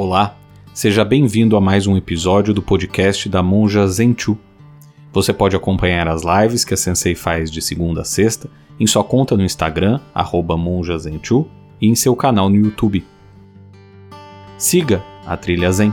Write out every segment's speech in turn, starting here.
Olá, seja bem-vindo a mais um episódio do podcast da Monja Zenchu. Você pode acompanhar as lives que a Sensei faz de segunda a sexta em sua conta no Instagram, monjazenchu, e em seu canal no YouTube. Siga a Trilha Zen.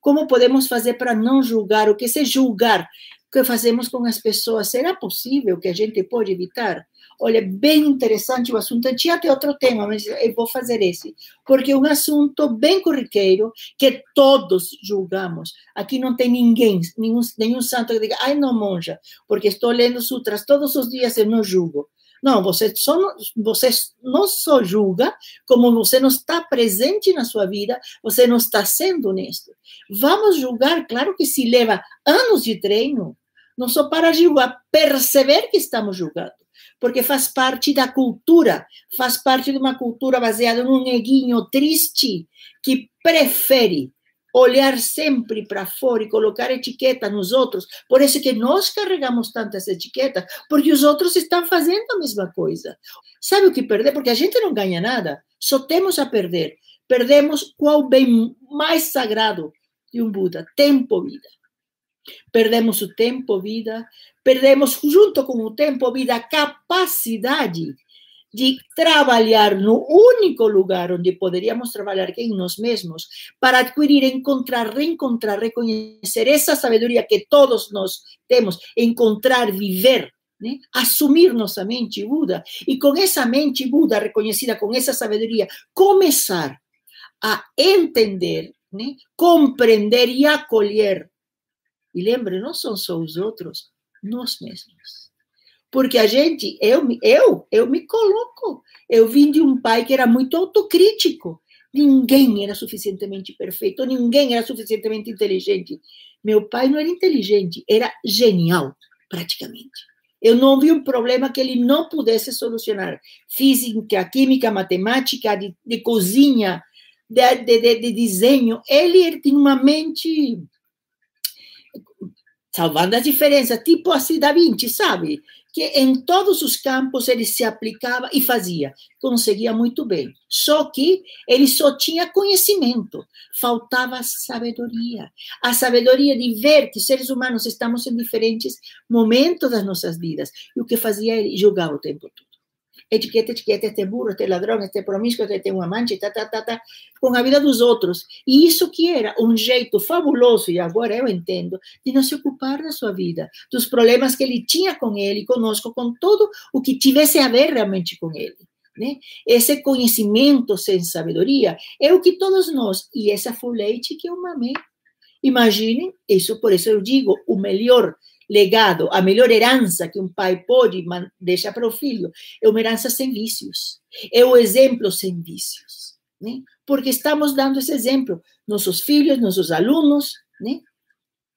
Como podemos fazer para não julgar? O que se julgar? Que fazemos com as pessoas? Será possível que a gente pode evitar? Olha, bem interessante o assunto. Tinha até outro tema, mas eu vou fazer esse. Porque é um assunto bem corriqueiro que todos julgamos. Aqui não tem ninguém, nenhum, nenhum santo que diga, ai, não, monja, porque estou lendo sutras todos os dias e não julgo. Não, você, só, você não só julga, como você não está presente na sua vida, você não está sendo honesto. Vamos julgar, claro que se leva anos de treino, não só para julgar, perceber que estamos julgando porque faz parte da cultura, faz parte de uma cultura baseada num neguinho triste que prefere olhar sempre para fora e colocar etiqueta nos outros. Por isso que nós carregamos tantas etiquetas, porque os outros estão fazendo a mesma coisa. Sabe o que perder? Porque a gente não ganha nada, só temos a perder. Perdemos qual bem mais sagrado de um Buda? Tempo, vida. Perdemos o tempo, vida, perdemos junto com o tempo, vida, a capacidade de trabalhar no único lugar onde poderíamos trabalhar que em nós mesmos, para adquirir, encontrar, reencontrar, reconhecer essa sabedoria que todos nós temos, encontrar, viver, né? assumir nossa mente Buda, e com essa mente Buda reconhecida, com essa sabedoria, começar a entender, né? compreender e acolher e lembre, não são só os outros, nós mesmos. Porque a gente, eu, eu, eu me coloco. Eu vim de um pai que era muito autocrítico. Ninguém era suficientemente perfeito, ninguém era suficientemente inteligente. Meu pai não era inteligente, era genial, praticamente. Eu não vi um problema que ele não pudesse solucionar. Física, química, matemática, de, de cozinha, de, de, de, desenho. Ele, ele tinha uma mente salvando a diferença, tipo assim da Vinci, sabe? Que em todos os campos ele se aplicava e fazia, conseguia muito bem. Só que ele só tinha conhecimento, faltava sabedoria. A sabedoria de ver que seres humanos estamos em diferentes momentos das nossas vidas. E o que fazia ele? Julgava o tempo todo etiqueta, etiqueta, este burro, este ladrão, este promíscuo, este tem um amante, tá, tá, tá, tá, com a vida dos outros. E isso que era um jeito fabuloso, e agora eu entendo, de não se ocupar da sua vida, dos problemas que ele tinha com ele, conosco, com tudo o que tivesse a ver realmente com ele. Né? Esse conhecimento sem sabedoria é o que todos nós, e essa foi leite que eu mamei. Imaginem, isso por isso eu digo, o melhor legado, a melhor herança que um pai pode deixar para o filho é uma herança sem vícios, é o exemplo sem vícios, né? Porque estamos dando esse exemplo, nossos filhos, nossos alunos, né?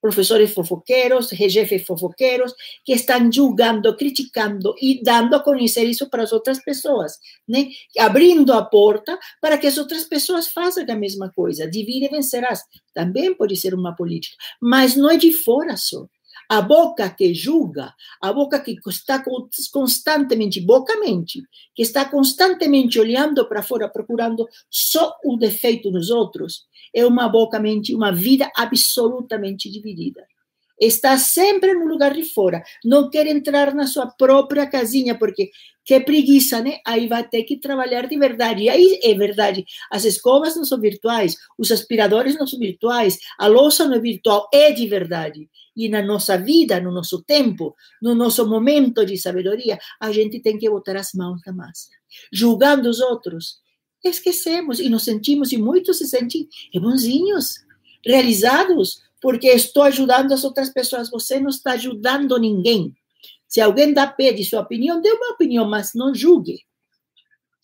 professores fofoqueiros, jefes fofoqueiros, que estão julgando, criticando e dando a conhecer isso para as outras pessoas, né? Abrindo a porta para que as outras pessoas façam a mesma coisa. Divide e vencerás. Também pode ser uma política, mas não é de fora só a boca que julga, a boca que está constantemente, boca-mente, que está constantemente olhando para fora, procurando só o defeito nos outros, é uma boca-mente, uma vida absolutamente dividida. Está sempre no lugar de fora, não quer entrar na sua própria casinha, porque que preguiça, né? Aí vai ter que trabalhar de verdade. E aí é verdade. As escovas não são virtuais, os aspiradores não são virtuais, a louça não é virtual, é de verdade. E na nossa vida, no nosso tempo, no nosso momento de sabedoria, a gente tem que botar as mãos na massa. Julgando os outros, esquecemos e nos sentimos, e muitos se sentem bonzinhos, realizados, porque estou ajudando as outras pessoas. Você não está ajudando ninguém. Se alguém dá pede sua opinião, dê uma opinião, mas não julgue.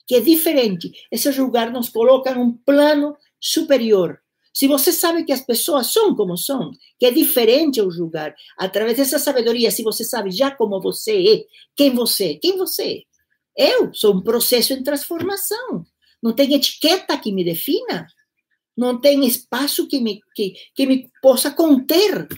Que é diferente. Esse julgar nos coloca num plano superior. Se você sabe que as pessoas são como são, que é diferente o julgar, através dessa sabedoria, se você sabe já como você é, quem você é, quem você é. Eu sou um processo em transformação. Não tem etiqueta que me defina. Não tem espaço que me, que, que me possa conter.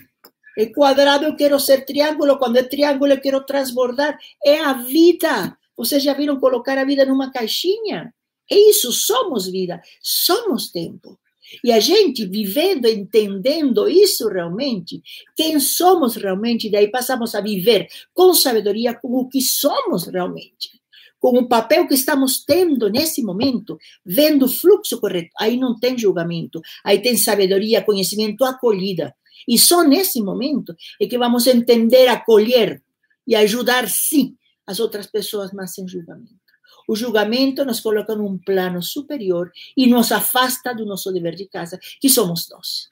É quadrado, eu quero ser triângulo. Quando é triângulo, eu quero transbordar. É a vida. Vocês já viram colocar a vida numa caixinha? É isso, somos vida, somos tempo. E a gente vivendo, entendendo isso realmente, quem somos realmente, daí passamos a viver com sabedoria com o que somos realmente com o papel que estamos tendo nesse momento, vendo o fluxo correto. Aí não tem julgamento, aí tem sabedoria, conhecimento, acolhida. E só nesse momento é que vamos entender, acolher e ajudar, sim, as outras pessoas, mas sem julgamento. O julgamento nos coloca num plano superior e nos afasta do nosso dever de casa, que somos nós.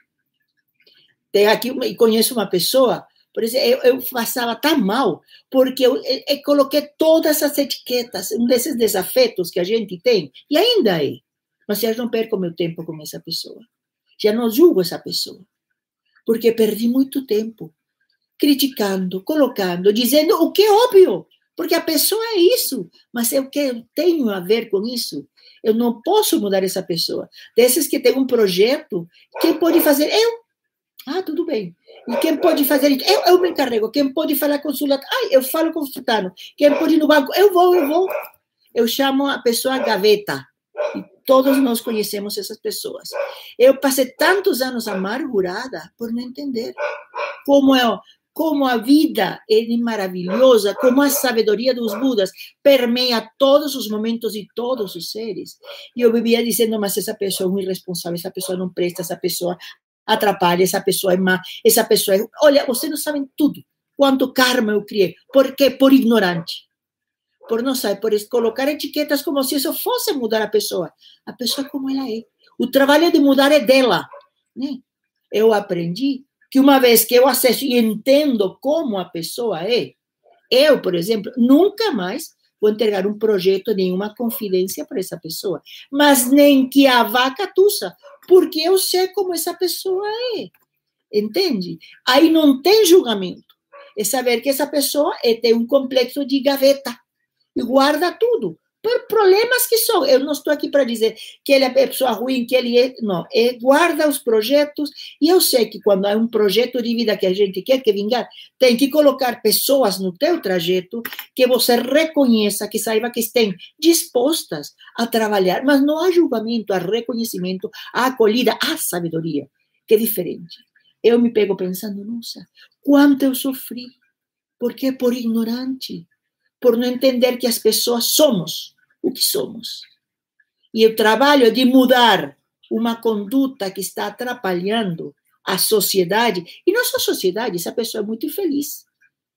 Tem aqui, conheço uma pessoa por isso, eu, eu passava tão mal, porque eu, eu, eu, coloquei todas as etiquetas, um desses desafetos que a gente tem, e ainda é. Mas já não perco meu tempo com essa pessoa. Já não julgo essa pessoa. Porque perdi muito tempo criticando, colocando, dizendo o que é óbvio. Porque a pessoa é isso, mas é o que eu tenho a ver com isso. Eu não posso mudar essa pessoa. Desses que tem um projeto, quem pode fazer? Eu. Ah, tudo bem. E quem pode fazer isso? Eu, eu me encarrego. Quem pode falar com o sultano? Ai, eu falo com o sultano. Quem pode ir no banco? Eu vou, eu vou. Eu chamo a pessoa gaveta. E todos nós conhecemos essas pessoas. Eu passei tantos anos amargurada por não entender como é, como a vida é maravilhosa, como a sabedoria dos Budas permeia todos os momentos e todos os seres. E eu vivia dizendo, mas essa pessoa é um irresponsável, essa pessoa não presta, essa pessoa atrapalha, essa pessoa é má, essa pessoa é. Olha, vocês não sabem tudo. Quanto karma eu criei. Por quê? Por ignorante. Por não saber, por colocar etiquetas como se isso fosse mudar a pessoa. A pessoa como ela é. O trabalho de mudar é dela. Né? Eu aprendi que uma vez que eu acesso e entendo como a pessoa é, eu, por exemplo, nunca mais vou entregar um projeto, nenhuma confidência para essa pessoa. Mas nem que a vaca tussa, porque eu sei como essa pessoa é. Entende? Aí não tem julgamento. É saber que essa pessoa é, tem um complexo de gaveta e guarda tudo por problemas que são. Eu não estou aqui para dizer que ele é pessoa ruim, que ele é. Não, é, guarda os projetos. E eu sei que quando há um projeto de vida que a gente quer que vingar, tem que colocar pessoas no teu trajeto que você reconheça, que saiba que estão dispostas a trabalhar. Mas não há julgamento, há reconhecimento, há acolhida, há sabedoria, que é diferente. Eu me pego pensando, nossa, quanto eu sofri, porque por ignorante por não entender que as pessoas somos o que somos. E o trabalho de mudar uma conduta que está atrapalhando a sociedade, e não só a sociedade, essa pessoa é muito infeliz.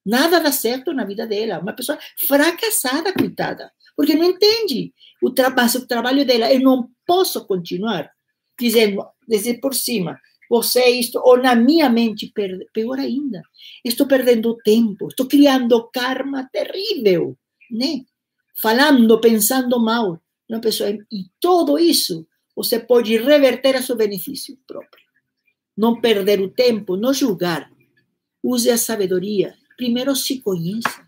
Nada dá certo na vida dela. Uma pessoa fracassada, coitada, porque não entende o, tra o trabalho dela. Eu não posso continuar dizendo, desde por cima, você isto, ou na minha mente, pior ainda, estou perdendo tempo, estou criando karma terrível, né? Falando, pensando mal. Uma pessoa, e tudo isso você pode reverter a seu benefício próprio. Não perder o tempo, não julgar. Use a sabedoria. Primeiro se conheça.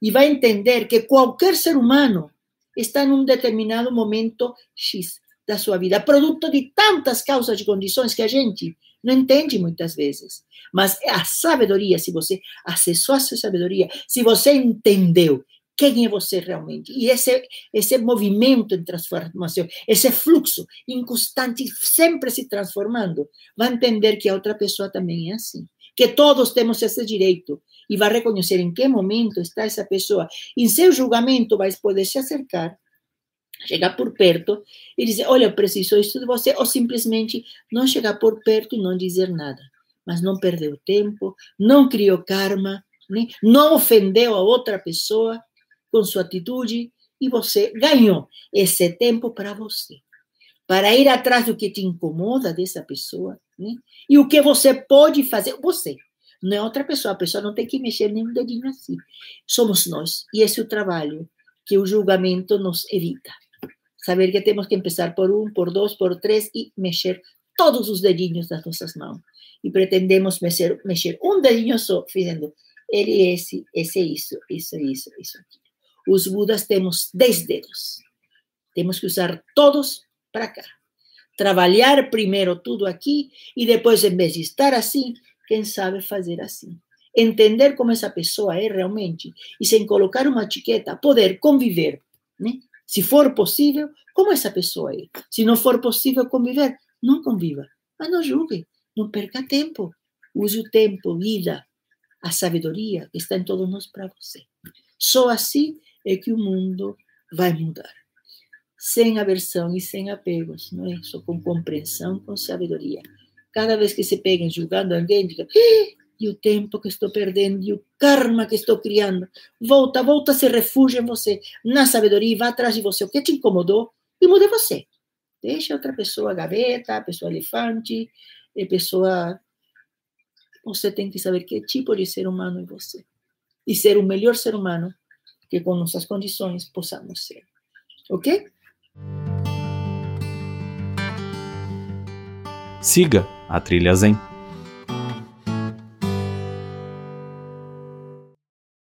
E vai entender que qualquer ser humano está em um determinado momento X da sua vida, produto de tantas causas e condições que a gente não entende muitas vezes. Mas a sabedoria, se você acessou a sua sabedoria, se você entendeu quem é você realmente, e esse, esse movimento em transformação, esse fluxo inconstante, sempre se transformando, vai entender que a outra pessoa também é assim. Que todos temos esse direito e vai reconhecer em que momento está essa pessoa. Em seu julgamento, vai poder se acercar chegar por perto e dizer: Olha, eu preciso isso de você, ou simplesmente não chegar por perto e não dizer nada, mas não perdeu tempo, não criou karma, né? não ofendeu a outra pessoa com sua atitude e você ganhou esse tempo para você, para ir atrás do que te incomoda dessa pessoa né? e o que você pode fazer, você. Não é outra pessoa, a pessoa não tem que mexer nem um dedinho assim. Somos nós. E esse é o trabalho que o julgamento nos evita saber que temos que começar por um, por dois, por três e mexer todos os dedinhos das nossas mãos. E pretendemos mexer, mexer um dedinho só, fazendo ele esse, esse isso, isso, isso, isso aqui. Os Budas temos dez dedos. Temos que usar todos para cá. Trabalhar primeiro tudo aqui e depois, em vez de estar assim, quem sabe fazer assim. entender como essa pessoa é realmente e sem colocar uma etiqueta, poder conviver, né? Se for possível, como essa pessoa é. Se não for possível conviver, não conviva. Mas não julgue, não perca tempo. Use o tempo, vida, a sabedoria que está em todos nós para você. Só assim é que o mundo vai mudar. Sem aversão e sem apegos, não é? Só com compreensão, com sabedoria. Cada vez que se peguem julgando alguém, diga, e o tempo que estou perdendo, e o karma que estou criando. Volta, volta, se refugia em você, na sabedoria, vá atrás de você. O que te incomodou? E mude você. Deixa outra pessoa gaveta, pessoa elefante, pessoa. Você tem que saber que tipo de ser humano é você. E ser o melhor ser humano que com nossas condições possamos ser. Ok? Siga a Trilha Zen